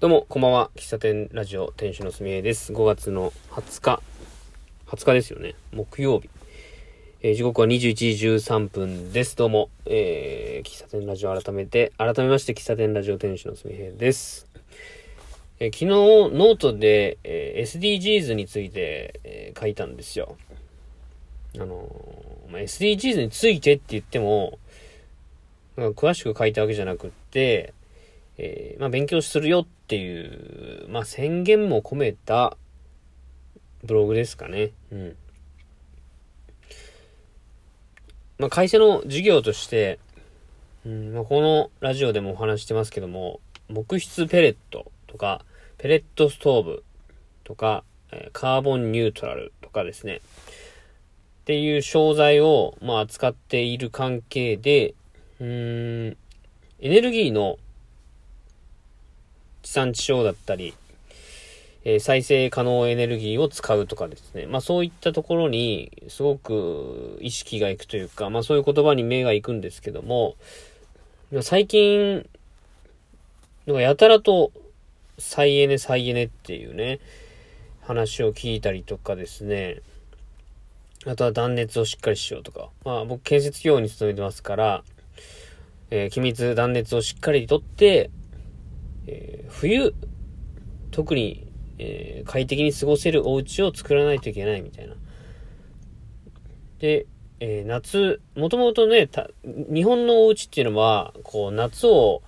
どうも、こんばんは。喫茶店ラジオ店主のすみえです。5月の20日。20日ですよね。木曜日。えー、時刻は21時13分です。どうも、えー、喫茶店ラジオ改めて、改めまして喫茶店ラジオ店主のすみえです。えー、昨日、ノートで、え SDGs について、え書いたんですよ。あのま、SDGs についてって言っても、詳しく書いたわけじゃなくって、え、まあ、勉強するよっていう、まあ、宣言も込めたブログですかね。うん。まあ、会社の授業として、うんまあ、このラジオでもお話してますけども、木質ペレットとか、ペレットストーブとか、えカーボンニュートラルとかですね。っていう商材を、まあ、扱っている関係で、うーん、エネルギーの地産地消だったり、えー、再生可能エネルギーを使うとかですね。まあそういったところにすごく意識がいくというか、まあそういう言葉に目がいくんですけども、最近、なんかやたらと再エネ再エネっていうね、話を聞いたりとかですね。あとは断熱をしっかりしようとか。まあ僕建設業に勤めてますから、えー、機密断熱をしっかりとって、えー、冬、特に、えー、快適に過ごせるお家を作らないといけないみたいな。で、えー、夏、もともとね、日本のお家っていうのは、こう、夏を、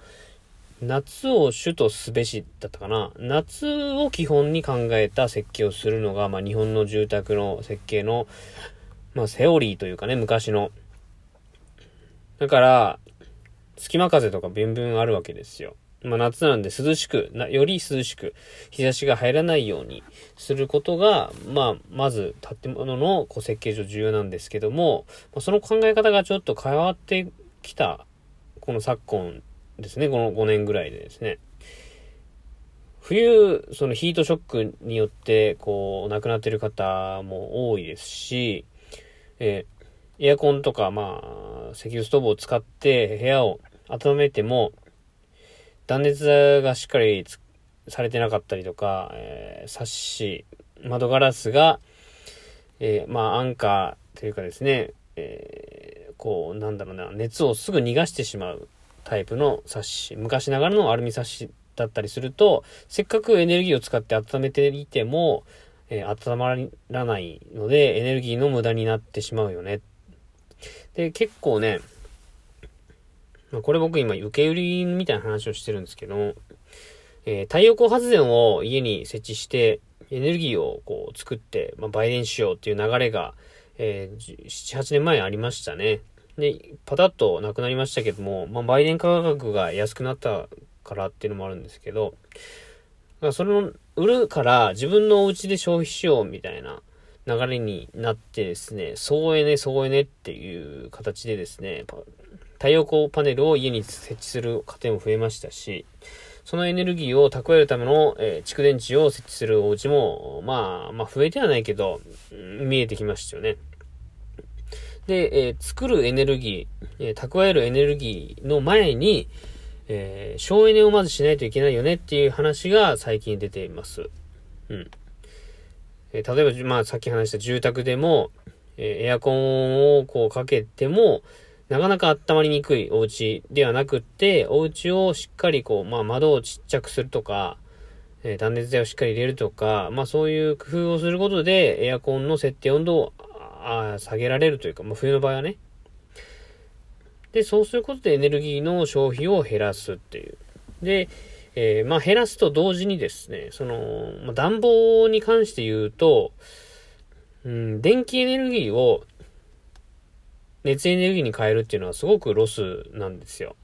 夏を主とすべしだったかな。夏を基本に考えた設計をするのが、まあ、日本の住宅の設計の、まあ、セオリーというかね、昔の。だから、隙間風とかビンビンあるわけですよ。まあ夏なんで涼しく、なより涼しく、日差しが入らないようにすることが、まあ、まず建物のこう設計上重要なんですけども、まあ、その考え方がちょっと変わってきた、この昨今ですね、この5年ぐらいでですね。冬、そのヒートショックによって、こう、亡くなってる方も多いですし、えー、エアコンとか、まあ、石油ストーブを使って部屋を温めても、断熱がしっかりされてなかったりとか、えー、サッシ、窓ガラスが、えー、まあ、アンカーというかですね、えー、こう、なんだろうな、熱をすぐ逃がしてしまうタイプのサッシ、昔ながらのアルミサッシだったりすると、せっかくエネルギーを使って温めていても、えー、温まらないので、エネルギーの無駄になってしまうよね。で、結構ね、これ僕今受け売りみたいな話をしてるんですけど、えー、太陽光発電を家に設置して、エネルギーをこう作って、まあ、売電しようっていう流れが、えー、7、8年前ありましたね。で、パタッとなくなりましたけども、まあ、売電価格が安くなったからっていうのもあるんですけど、それを売るから自分のお家で消費しようみたいな流れになってですね、総エネ、総エネっていう形でですね、太陽光パネルを家に設置する家庭も増えましたし、そのエネルギーを蓄えるための、えー、蓄電池を設置するお家も、まあ、まあ増えてはないけど、見えてきましたよね。で、えー、作るエネルギー、えー、蓄えるエネルギーの前に、え、省エネをまずしないといけないよねっていう話が最近出ています。うん。え、例えば、まあさっき話した住宅でも、え、エアコンをこうかけても、なかなか温まりにくいお家ではなくって、お家をしっかりこう、まあ窓をちっちゃくするとか、えー、断熱材をしっかり入れるとか、まあそういう工夫をすることで、エアコンの設定温度をあ下げられるというか、まあ冬の場合はね。で、そうすることでエネルギーの消費を減らすっていう。で、えー、まあ減らすと同時にですね、その、まあ、暖房に関して言うと、うん、電気エネルギーを熱エネルギーに変えるっていうのはすごくロスなんですよ。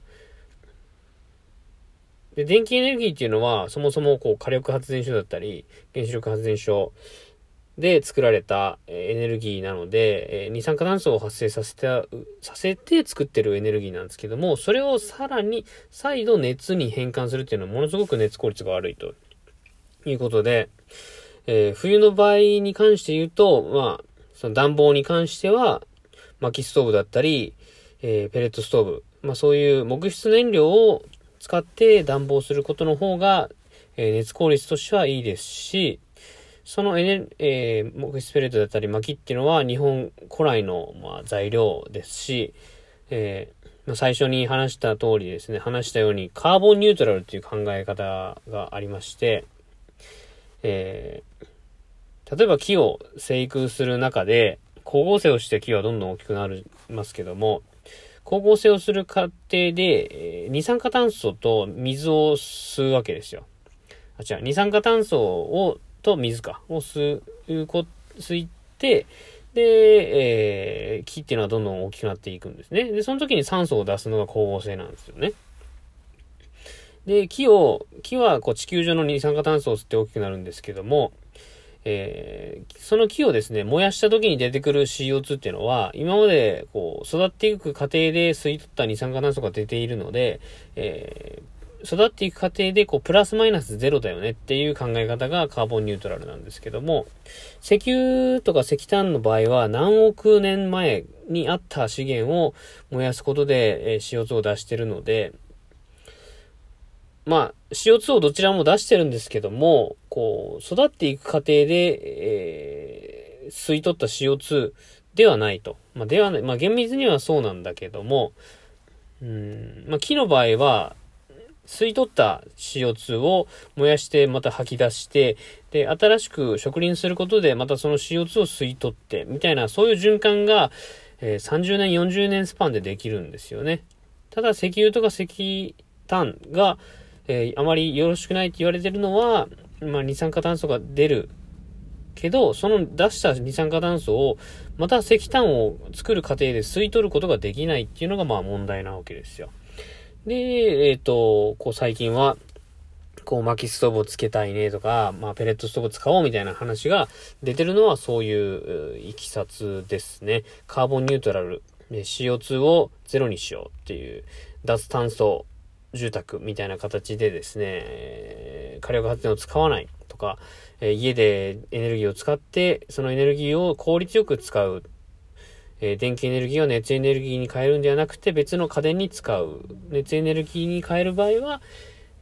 で、電気エネルギーっていうのは、そもそもこう火力発電所だったり、原子力発電所で作られたエネルギーなので、二酸化炭素を発生させて、させて作ってるエネルギーなんですけども、それをさらに再度熱に変換するっていうのはものすごく熱効率が悪いということで、えー、冬の場合に関して言うと、まあ、その暖房に関しては、薪ストーブだったり、えー、ペレットストーブ、まあそういう木質燃料を使って暖房することの方が、えー、熱効率としてはいいですし、そのエネ、えー、木質ペレットだったり薪っていうのは日本古来の、まあ、材料ですし、えー、最初に話した通りですね、話したようにカーボンニュートラルっていう考え方がありまして、えー、例えば木を生育する中で、光合成をして木はどんどん大きくなりますけども、光合成をする過程で、えー、二酸化炭素と水を吸うわけですよ。あ、違う、二酸化炭素を、と水か、を吸うこ、吸って、で、えー、木っていうのはどんどん大きくなっていくんですね。で、その時に酸素を出すのが光合成なんですよね。で、木を、木はこう地球上の二酸化炭素を吸って大きくなるんですけども、えー、その木をですね、燃やした時に出てくる CO2 っていうのは、今までこう育っていく過程で吸い取った二酸化炭素が出ているので、えー、育っていく過程でこうプラスマイナスゼロだよねっていう考え方がカーボンニュートラルなんですけども、石油とか石炭の場合は何億年前にあった資源を燃やすことで、え CO2 を出してるので、まあ、CO2 をどちらも出してるんですけども、こう、育っていく過程で、えー、吸い取った CO2 ではないと。まあ、ではない。まあ、厳密にはそうなんだけども、うん、まあ、木の場合は、吸い取った CO2 を燃やしてまた吐き出して、で、新しく植林することでまたその CO2 を吸い取って、みたいな、そういう循環が、えー、30年、40年スパンでできるんですよね。ただ、石油とか石炭が、えー、あまりよろしくないって言われてるのは、まあ、二酸化炭素が出るけど、その出した二酸化炭素を、また石炭を作る過程で吸い取ることができないっていうのがまあ問題なわけですよ。で、えっ、ー、と、こう最近は、こう薪ストーブをつけたいねとか、まあペレットストーブ使おうみたいな話が出てるのはそういういきさつですね。カーボンニュートラル、CO2 をゼロにしようっていう脱炭素住宅みたいな形でですね、火力発電を使わないとか、家でエネルギーを使って、そのエネルギーを効率よく使う。電気エネルギーを熱エネルギーに変えるんではなくて別の家電に使う。熱エネルギーに変える場合は、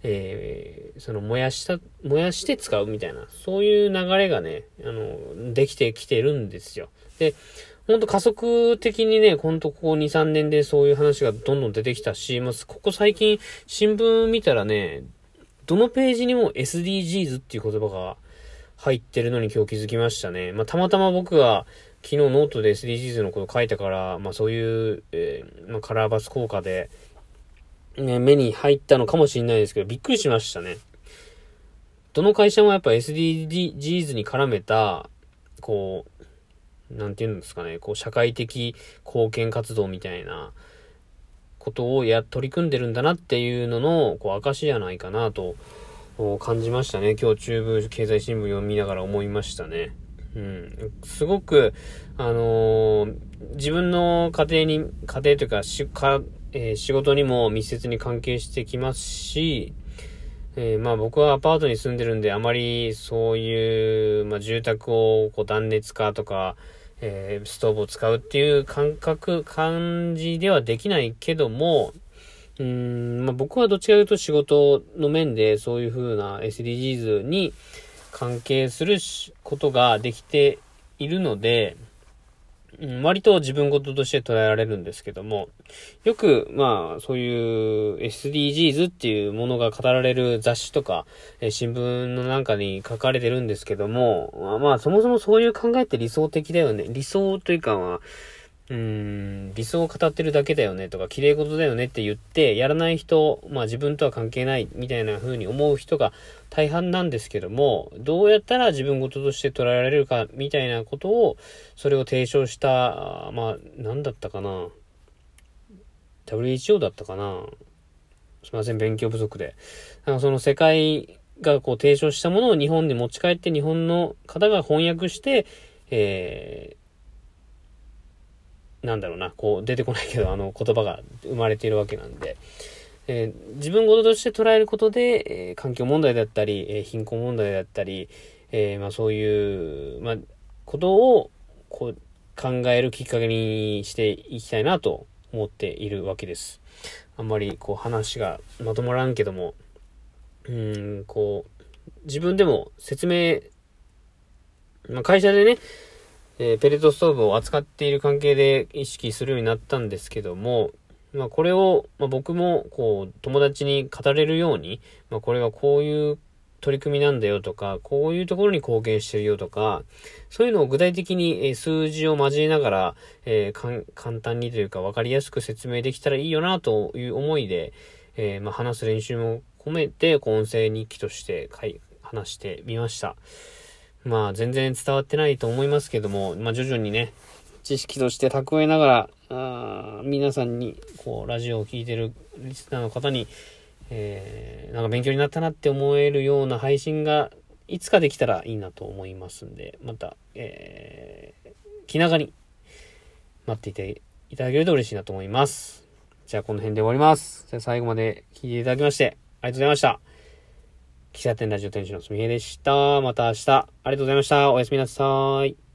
えー、その燃やした、燃やして使うみたいな、そういう流れがね、あの、できてきてるんですよ。で、ほんと加速的にね、ほんとここ2、3年でそういう話がどんどん出てきたし、まあ、ここ最近新聞見たらね、どのページにも SDGs っていう言葉が入ってるのに今日気づきましたね。まあ、たまたま僕が昨日ノートで SDGs のこと書いたから、まあ、そういう、えー、まあ、カラーバス効果で、ね、目に入ったのかもしれないですけど、びっくりしましたね。どの会社もやっぱ SDGs に絡めた、こう、なんていうんですかね、こう、社会的貢献活動みたいなことをや、取り組んでるんだなっていうのの、こう、証じゃないかなと感じましたね。今日中部経済新聞読みながら思いましたね。うん。すごく、あのー、自分の家庭に、家庭というか、し、か、えー、仕事にも密接に関係してきますし、えー、まあ僕はアパートに住んでるんで、あまりそういう、まあ住宅をこう断熱化とか、えー、ストーブを使うっていう感覚、感じではできないけども、うん、まあ、僕はどっちかというと仕事の面でそういうふうな SDGs に関係することができているので、割と自分事として捉えられるんですけども、よく、まあ、そういう SDGs っていうものが語られる雑誌とか、え新聞のなんかに書かれてるんですけども、まあ、そもそもそういう考えって理想的だよね。理想というか、まあ、うーん、理想を語ってるだけだよねとか、綺麗事だよねって言って、やらない人、まあ自分とは関係ないみたいな風に思う人が大半なんですけども、どうやったら自分事として捉えられるかみたいなことを、それを提唱した、まあ、何だったかな。WHO だったかな。すいません、勉強不足で。なんかその世界がこう提唱したものを日本に持ち帰って日本の方が翻訳して、えー、なんだろうな、こう出てこないけど、あの言葉が生まれているわけなんで、えー、自分事ととして捉えることで、えー、環境問題だったり、えー、貧困問題だったり、えまあそういう、まあ、ことを、こう、考えるきっかけにしていきたいなと思っているわけです。あんまりこう話がまとまらんけども、うん、こう、自分でも説明、まあ、会社でね、えー、ペレットストーブを扱っている関係で意識するようになったんですけども、まあ、これを、まあ、僕も、こう、友達に語れるように、まあ、これはこういう取り組みなんだよとか、こういうところに貢献してるよとか、そういうのを具体的に数字を交えながら、えー、簡単にというか分かりやすく説明できたらいいよなという思いで、えー、まあ、話す練習も込めて、音声日記として話してみました。まあ、全然伝わってないと思いますけども、まあ、徐々にね、知識として蓄えながら、あ皆さんに、こう、ラジオを聴いてるリスナーの方に、えー、なんか勉強になったなって思えるような配信がいつかできたらいいなと思いますんで、また、えー、気長に待っていていただけると嬉しいなと思います。じゃあこの辺で終わります。最後まで聞いていただきまして、ありがとうございました。喫茶店ラジオ店主のすみへでした。また明日、ありがとうございました。おやすみなさい。